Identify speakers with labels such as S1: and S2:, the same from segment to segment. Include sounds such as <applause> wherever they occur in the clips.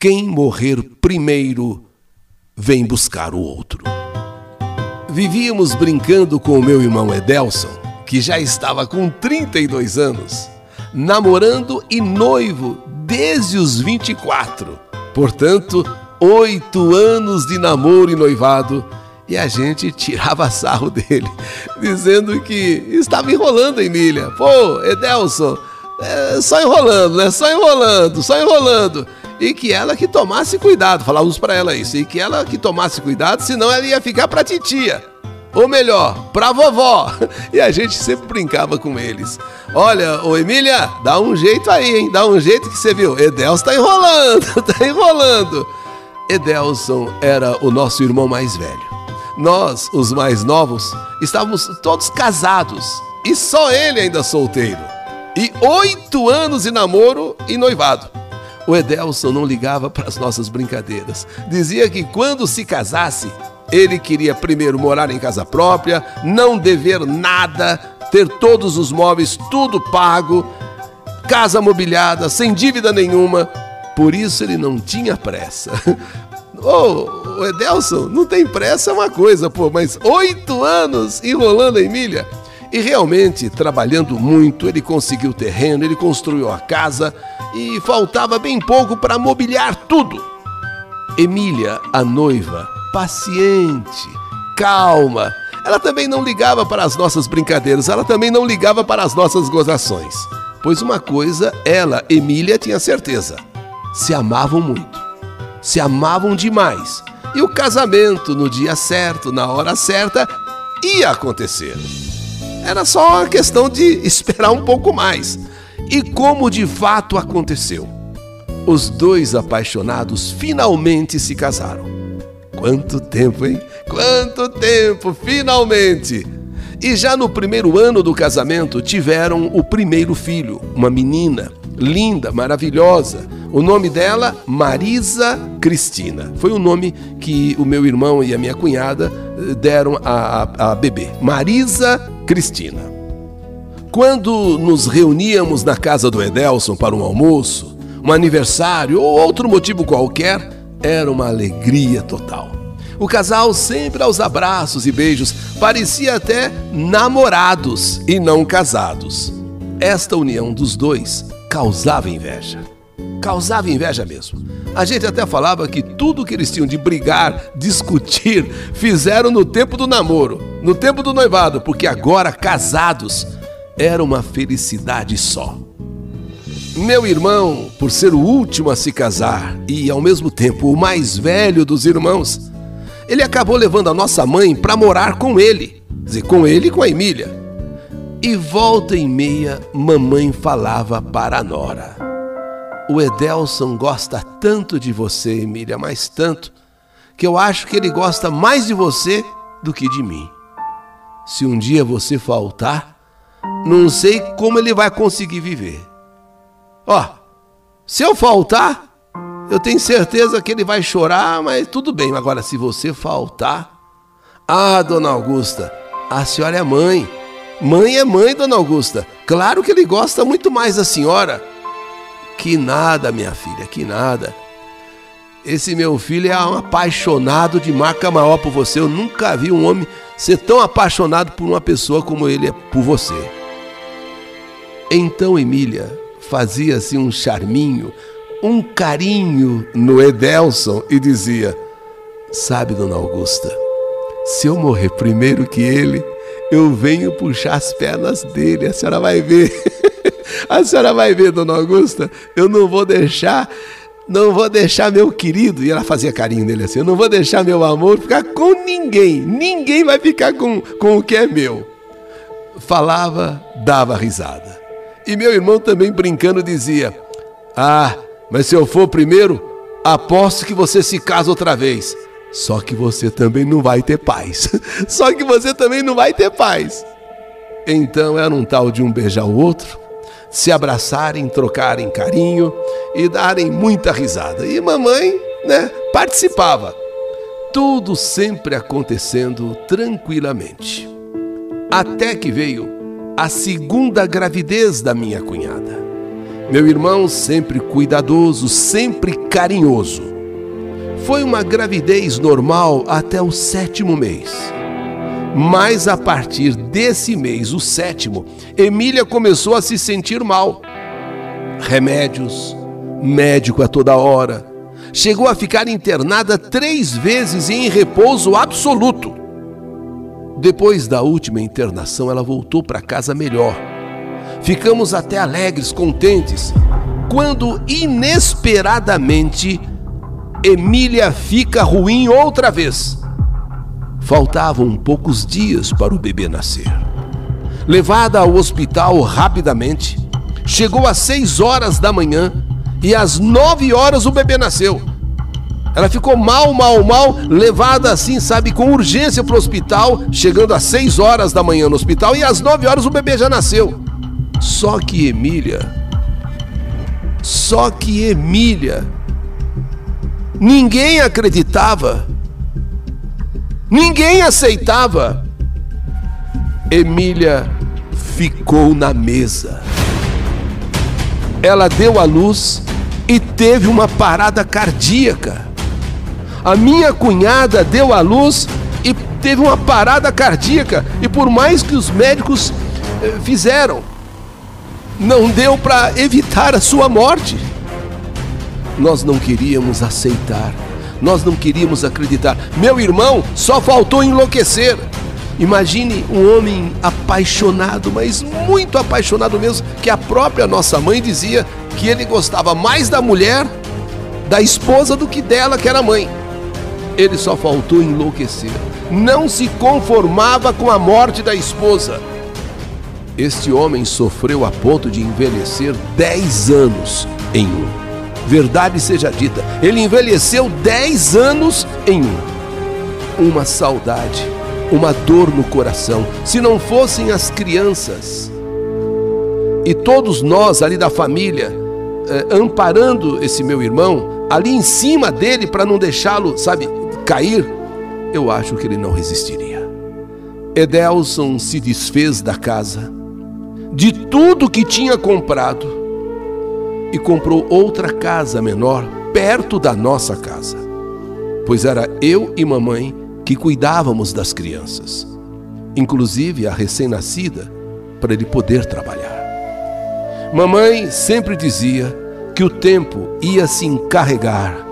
S1: quem morrer primeiro vem buscar o outro. Vivíamos brincando com o meu irmão Edelson, que já estava com 32 anos, namorando e noivo desde os 24. Portanto, oito anos de namoro e noivado e a gente tirava sarro dele, <laughs> dizendo que estava enrolando a Emília. Pô, Edelson, é só enrolando, né? Só enrolando, só enrolando. E que ela que tomasse cuidado, falávamos para ela isso, e que ela que tomasse cuidado, senão ela ia ficar pra titia. Ou melhor, pra vovó. <laughs> E a gente sempre brincava com eles. Olha, ô Emília, dá um jeito aí, hein? Dá um jeito que você viu. Edelson tá enrolando, <laughs> tá enrolando. Edelson era o nosso irmão mais velho. Nós, os mais novos, estávamos todos casados e só ele ainda solteiro. E oito anos de namoro e noivado. O Edelson não ligava para as nossas brincadeiras. Dizia que quando se casasse, ele queria primeiro morar em casa própria, não dever nada, ter todos os móveis tudo pago, casa mobiliada, sem dívida nenhuma. Por isso ele não tinha pressa. <laughs> Ô, oh, Edelson, não tem pressa é uma coisa, pô, mas oito anos enrolando a Emília. E realmente, trabalhando muito, ele conseguiu terreno, ele construiu a casa e faltava bem pouco para mobiliar tudo. Emília, a noiva, paciente, calma. Ela também não ligava para as nossas brincadeiras, ela também não ligava para as nossas gozações. Pois uma coisa, ela, Emília, tinha certeza: se amavam muito se amavam demais. E o casamento, no dia certo, na hora certa, ia acontecer. Era só uma questão de esperar um pouco mais. E como de fato aconteceu. Os dois apaixonados finalmente se casaram. Quanto tempo, hein? Quanto tempo, finalmente! E já no primeiro ano do casamento tiveram o primeiro filho, uma menina, linda, maravilhosa, o nome dela, Marisa Cristina. Foi o nome que o meu irmão e a minha cunhada eh, deram a, a, a bebê. Marisa Cristina. Quando nos reuníamos na casa do Edelson para um almoço, um aniversário ou outro motivo qualquer, era uma alegria total. O casal sempre aos abraços e beijos, parecia até namorados e não casados. Esta união dos dois causava inveja causava inveja mesmo. A gente até falava que tudo que eles tinham de brigar, discutir, fizeram no tempo do namoro, no tempo do noivado, porque agora casados era uma felicidade só. Meu irmão, por ser o último a se casar e ao mesmo tempo o mais velho dos irmãos, ele acabou levando a nossa mãe para morar com ele, dizer, com ele e com a Emília. E volta e meia, mamãe falava para a nora. O Edelson gosta tanto de você, Emília, mas tanto, que eu acho que ele gosta mais de você do que de mim. Se um dia você faltar, não sei como ele vai conseguir viver. Ó, se eu faltar, eu tenho certeza que ele vai chorar, mas tudo bem. Agora, se você faltar. Ah, dona Augusta, a senhora é mãe. Mãe é mãe, dona Augusta. Claro que ele gosta muito mais da senhora. Que nada, minha filha, que nada. Esse meu filho é um apaixonado de marca maior por você. Eu nunca vi um homem ser tão apaixonado por uma pessoa como ele é por você. Então Emília fazia-se um charminho, um carinho no Edelson e dizia: Sabe, dona Augusta, se eu morrer primeiro que ele, eu venho puxar as pernas dele, a senhora vai ver. <laughs> A senhora vai ver, dona Augusta, eu não vou deixar, não vou deixar meu querido, e ela fazia carinho nele assim, eu não vou deixar meu amor ficar com ninguém, ninguém vai ficar com, com o que é meu. Falava, dava risada. E meu irmão também brincando dizia: Ah, mas se eu for primeiro, aposto que você se casa outra vez. Só que você também não vai ter paz. <laughs> Só que você também não vai ter paz. Então era um tal de um beijar o outro, se abraçarem, trocarem carinho e darem muita risada. E mamãe, né, participava. Tudo sempre acontecendo tranquilamente. Até que veio a segunda gravidez da minha cunhada. Meu irmão, sempre cuidadoso, sempre carinhoso. Foi uma gravidez normal até o sétimo mês. Mas a partir desse mês, o sétimo, Emília começou a se sentir mal. Remédios, médico a toda hora. Chegou a ficar internada três vezes e em repouso absoluto. Depois da última internação, ela voltou para casa melhor. Ficamos até alegres, contentes, quando inesperadamente Emília fica ruim outra vez. Faltavam poucos dias para o bebê nascer. Levada ao hospital rapidamente, chegou às seis horas da manhã e às nove horas o bebê nasceu. Ela ficou mal, mal, mal, levada assim, sabe, com urgência para o hospital, chegando às seis horas da manhã no hospital e às nove horas o bebê já nasceu. Só que Emília, só que Emília, ninguém acreditava Ninguém aceitava. Emília ficou na mesa. Ela deu à luz e teve uma parada cardíaca. A minha cunhada deu à luz e teve uma parada cardíaca. E por mais que os médicos eh, fizeram, não deu para evitar a sua morte. Nós não queríamos aceitar nós não queríamos acreditar. Meu irmão só faltou enlouquecer. Imagine um homem apaixonado, mas muito apaixonado mesmo, que a própria nossa mãe dizia que ele gostava mais da mulher, da esposa, do que dela, que era mãe. Ele só faltou enlouquecer. Não se conformava com a morte da esposa. Este homem sofreu a ponto de envelhecer 10 anos em um. Verdade seja dita, ele envelheceu 10 anos em um. Uma saudade, uma dor no coração. Se não fossem as crianças e todos nós ali da família, eh, amparando esse meu irmão, ali em cima dele para não deixá-lo, sabe, cair, eu acho que ele não resistiria. Edelson se desfez da casa, de tudo que tinha comprado e comprou outra casa menor perto da nossa casa, pois era eu e mamãe que cuidávamos das crianças, inclusive a recém-nascida, para ele poder trabalhar. Mamãe sempre dizia que o tempo ia se encarregar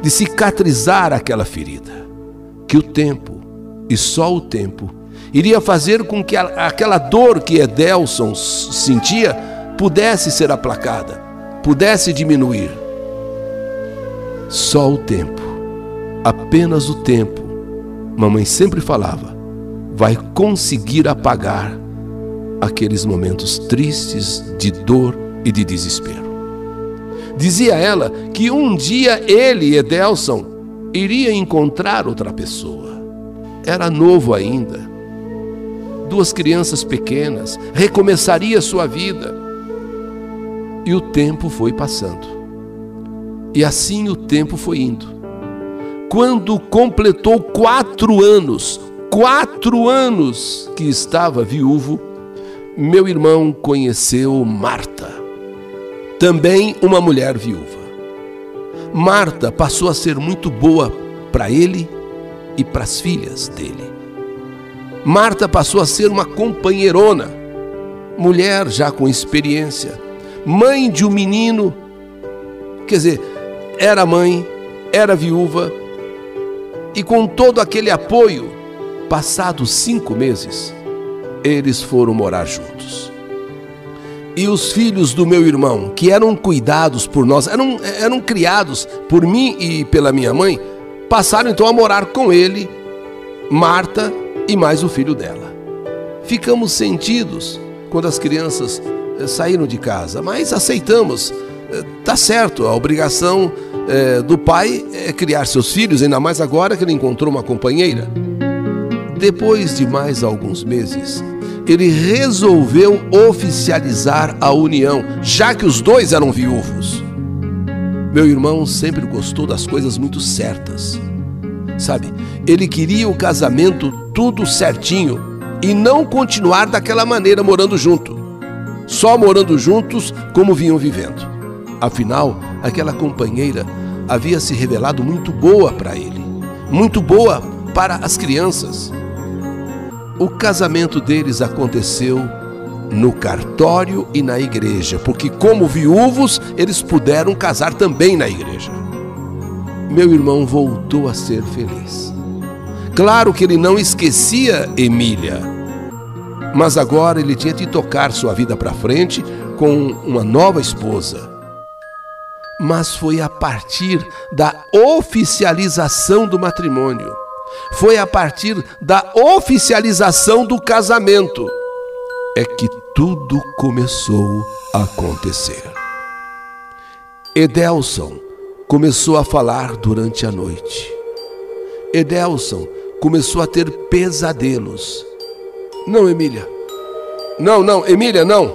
S1: de cicatrizar aquela ferida, que o tempo, e só o tempo, iria fazer com que aquela dor que Edelson sentia pudesse ser aplacada pudesse diminuir. Só o tempo, apenas o tempo, mamãe sempre falava, vai conseguir apagar aqueles momentos tristes de dor e de desespero. Dizia ela que um dia ele, Edelson, iria encontrar outra pessoa. Era novo ainda. Duas crianças pequenas, recomeçaria sua vida. E o tempo foi passando. E assim o tempo foi indo. Quando completou quatro anos, quatro anos que estava viúvo, meu irmão conheceu Marta, também uma mulher viúva. Marta passou a ser muito boa para ele e para as filhas dele. Marta passou a ser uma companheirona, mulher já com experiência, mãe de um menino, quer dizer, era mãe, era viúva, e com todo aquele apoio, passados cinco meses, eles foram morar juntos. E os filhos do meu irmão, que eram cuidados por nós, eram, eram criados por mim e pela minha mãe, passaram então a morar com ele, Marta e mais o filho dela. Ficamos sentidos quando as crianças saíram de casa, mas aceitamos. Eh, tá certo, a obrigação é, do pai é criar seus filhos, ainda mais agora que ele encontrou uma companheira. Depois de mais alguns meses, ele resolveu oficializar a união, já que os dois eram viúvos. Meu irmão sempre gostou das coisas muito certas. Sabe, ele queria o casamento tudo certinho e não continuar daquela maneira morando junto. Só morando juntos como vinham vivendo. Afinal, aquela companheira havia se revelado muito boa para ele, muito boa para as crianças. O casamento deles aconteceu no cartório e na igreja, porque, como viúvos, eles puderam casar também na igreja. Meu irmão voltou a ser feliz. Claro que ele não esquecia Emília, mas agora ele tinha de tocar sua vida para frente com uma nova esposa. Mas foi a partir da oficialização do matrimônio, foi a partir da oficialização do casamento é que tudo começou a acontecer. Edelson começou a falar durante a noite. Edelson começou a ter pesadelos. Não, Emília. Não, não, Emília, não.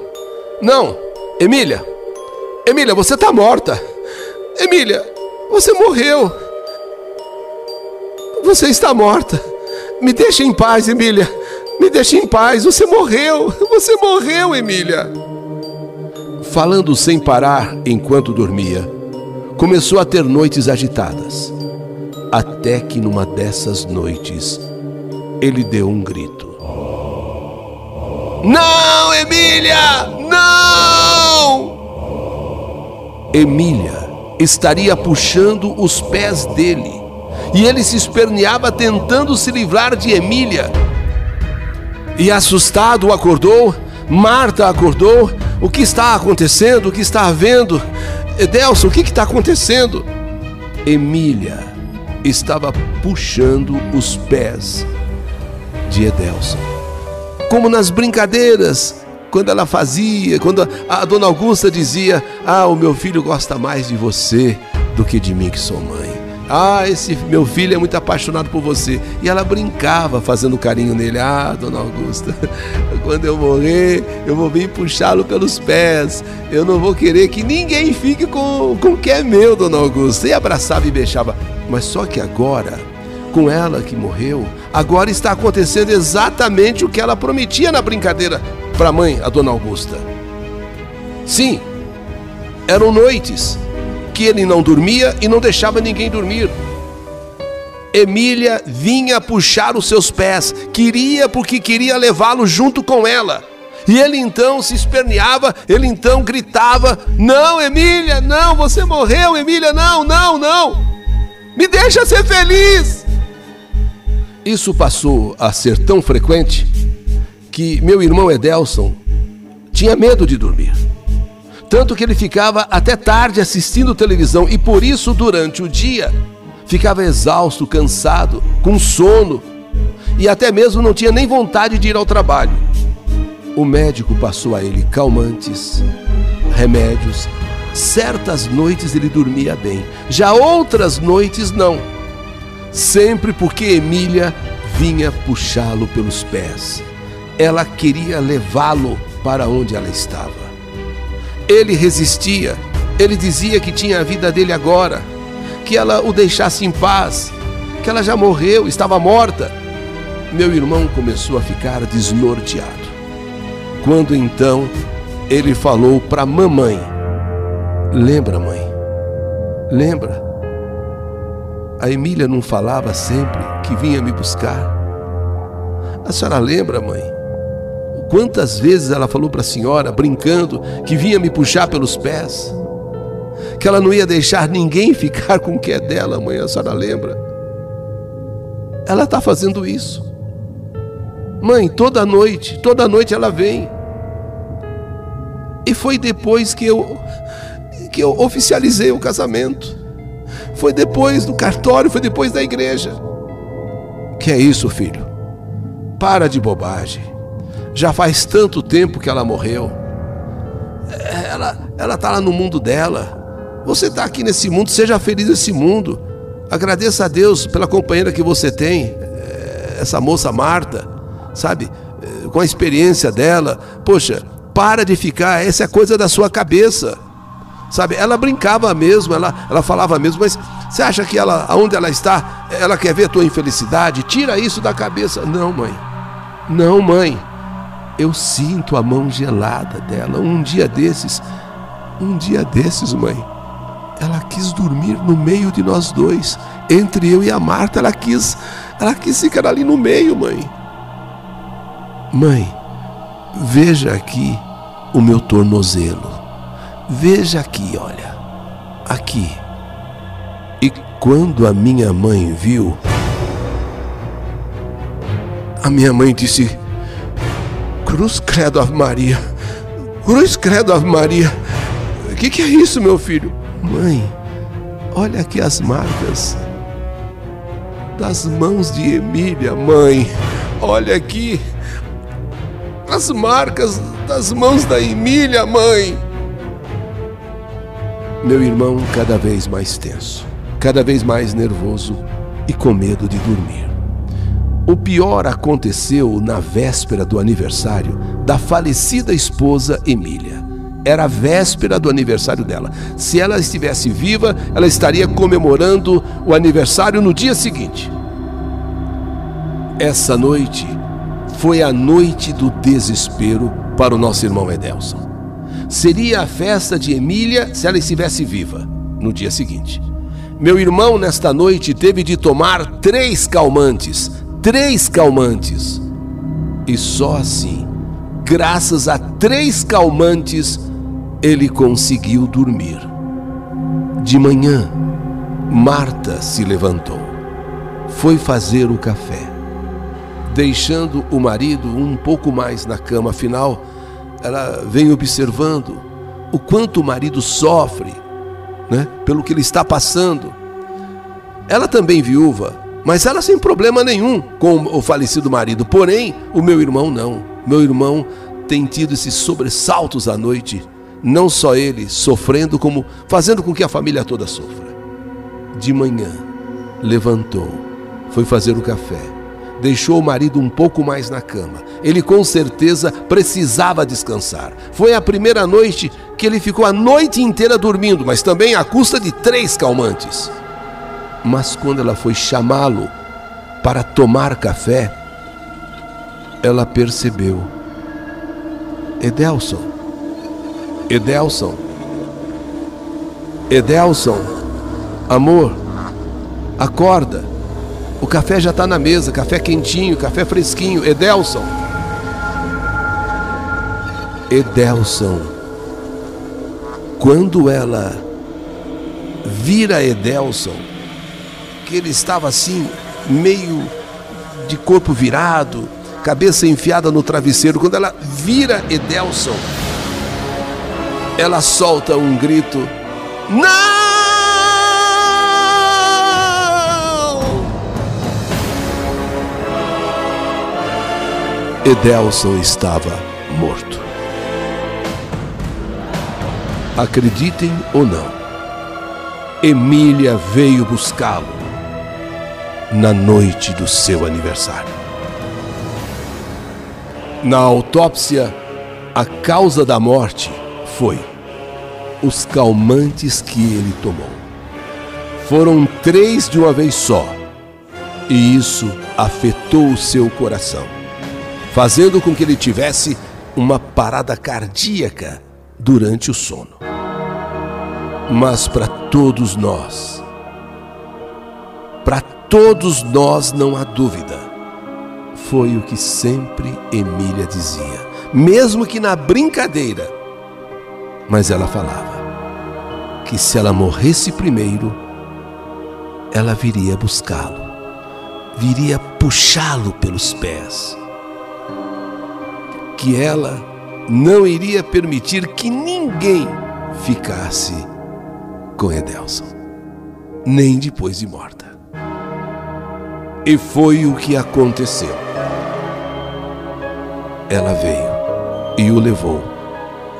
S1: Não, Emília. Emília, você está morta. Emília, você morreu. Você está morta. Me deixe em paz, Emília. Me deixe em paz, você morreu, você morreu, Emília. Falando sem parar enquanto dormia, começou a ter noites agitadas. Até que numa dessas noites, ele deu um grito. Não, Emília! Não! Emília estaria puxando os pés dele e ele se esperneava tentando se livrar de Emília e assustado acordou. Marta acordou. O que está acontecendo? O que está havendo? Edelson, o que está acontecendo? Emília estava puxando os pés de Edelson. Como nas brincadeiras, quando ela fazia, quando a dona Augusta dizia: Ah, o meu filho gosta mais de você do que de mim, que sou mãe. Ah, esse meu filho é muito apaixonado por você. E ela brincava fazendo carinho nele. Ah, dona Augusta, <laughs> quando eu morrer, eu vou vir puxá-lo pelos pés. Eu não vou querer que ninguém fique com, com o que é meu, dona Augusta. E abraçava e beijava. Mas só que agora, com ela que morreu, agora está acontecendo exatamente o que ela prometia na brincadeira para a mãe, a dona Augusta. Sim, eram noites que ele não dormia e não deixava ninguém dormir. Emília vinha puxar os seus pés, queria porque queria levá-lo junto com ela. E ele então se esperneava, ele então gritava: Não, Emília, não, você morreu, Emília, não, não, não, me deixa ser feliz. Isso passou a ser tão frequente que meu irmão Edelson tinha medo de dormir tanto que ele ficava até tarde assistindo televisão e por isso, durante o dia, ficava exausto, cansado, com sono e até mesmo não tinha nem vontade de ir ao trabalho. O médico passou a ele calmantes, remédios. Certas noites ele dormia bem, já outras noites não. Sempre porque Emília vinha puxá-lo pelos pés. Ela queria levá-lo para onde ela estava. Ele resistia. Ele dizia que tinha a vida dele agora, que ela o deixasse em paz, que ela já morreu, estava morta. Meu irmão começou a ficar desnorteado. Quando então ele falou para mamãe: Lembra, mãe? Lembra? A Emília não falava sempre que vinha me buscar? A senhora lembra, mãe? Quantas vezes ela falou para a senhora, brincando, que vinha me puxar pelos pés? Que ela não ia deixar ninguém <laughs> ficar com o que é dela, mãe, a senhora lembra? Ela está fazendo isso. Mãe, toda noite, toda noite ela vem. E foi depois que eu que eu oficializei o casamento. Foi depois do cartório, foi depois da igreja. Que é isso, filho? Para de bobagem. Já faz tanto tempo que ela morreu. Ela ela está lá no mundo dela. Você está aqui nesse mundo, seja feliz nesse mundo. Agradeça a Deus pela companheira que você tem, eh, essa moça Marta, sabe? Eh, com a experiência dela. Poxa, para de ficar, essa é coisa da sua cabeça. Sabe? Ela brincava mesmo, ela, ela falava mesmo, mas você acha que ela, aonde ela está, ela quer ver a tua infelicidade? Tira isso da cabeça. Não, mãe. Não, mãe. eu sinto a mão gelada dela. Um dia desses, um dia desses, mãe, ela quis dormir no meio de nós dois, entre eu e a Marta. Ela quis, ela quis ficar ali no meio, mãe. Mãe, veja aqui o meu tornozelo. Veja aqui, olha. Aqui. E quando a minha mãe viu, a minha mãe disse: Cruz credo Ave Maria. Cruz credo Ave Maria. O que, que é isso, meu filho? Mãe, olha aqui as marcas das mãos de Emília, mãe. Olha aqui as marcas das mãos da Emília, mãe. Meu irmão cada vez mais tenso, cada vez mais nervoso e com medo de dormir. O pior aconteceu na véspera do aniversário da falecida esposa Emília. Era a véspera do aniversário dela. Se ela estivesse viva, ela estaria comemorando o aniversário no dia seguinte. Essa noite foi a noite do desespero para o nosso irmão Edelson. Seria a festa de Emília se ela estivesse viva no dia seguinte. Meu irmão, nesta noite, teve de tomar três calmantes. Três calmantes. E só assim, graças a três calmantes, ele conseguiu dormir. De manhã, Marta se levantou. Foi fazer o café deixando o marido um pouco mais na cama. Afinal, ela vem observando o quanto o marido sofre né, pelo que ele está passando. Ela também viúva, mas ela sem problema nenhum com o falecido marido. Porém, o meu irmão não. Meu irmão tem tido esses sobressaltos à noite, não só ele sofrendo, como fazendo com que a família toda sofra. De manhã, levantou, foi fazer o café deixou o marido um pouco mais na cama. Ele com certeza precisava descansar. Foi a primeira noite que ele ficou a noite inteira dormindo, mas também à custa de três calmantes. Mas quando ela foi chamá-lo para tomar café, ela percebeu: Edelson, Edelson, Edelson, amor, acorda. O café já está na mesa, café quentinho, café fresquinho. Edelson. Edelson. Quando ela vira Edelson, que ele estava assim, meio de corpo virado, cabeça enfiada no travesseiro, quando ela vira Edelson, ela solta um grito: Não! Edelson estava morto. Acreditem ou não, Emília veio buscá-lo na noite do seu aniversário. Na autópsia, a causa da morte foi os calmantes que ele tomou. Foram três de uma vez só, e isso afetou o seu coração fazendo com que ele tivesse uma parada cardíaca durante o sono. Mas para todos nós, para todos nós não há dúvida, foi o que sempre Emília dizia, mesmo que na brincadeira, mas ela falava que se ela morresse primeiro, ela viria buscá-lo, viria puxá-lo pelos pés que ela não iria permitir que ninguém ficasse com Edelson, nem depois de morta. E foi o que aconteceu. Ela veio e o levou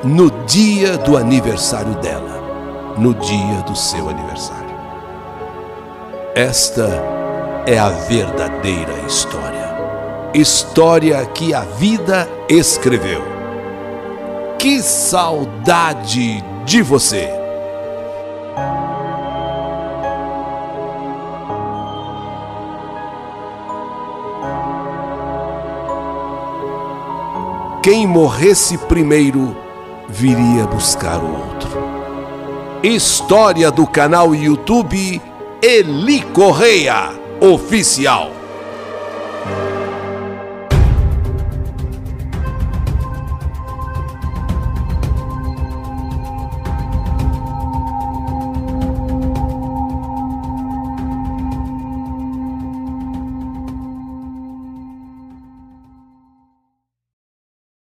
S1: no dia do aniversário dela, no dia do seu aniversário. Esta é a verdadeira história história que a vida escreveu. Que saudade de você! quem morresse primeiro viria buscar o outro. História do canal YouTube Eli Correia Oficial.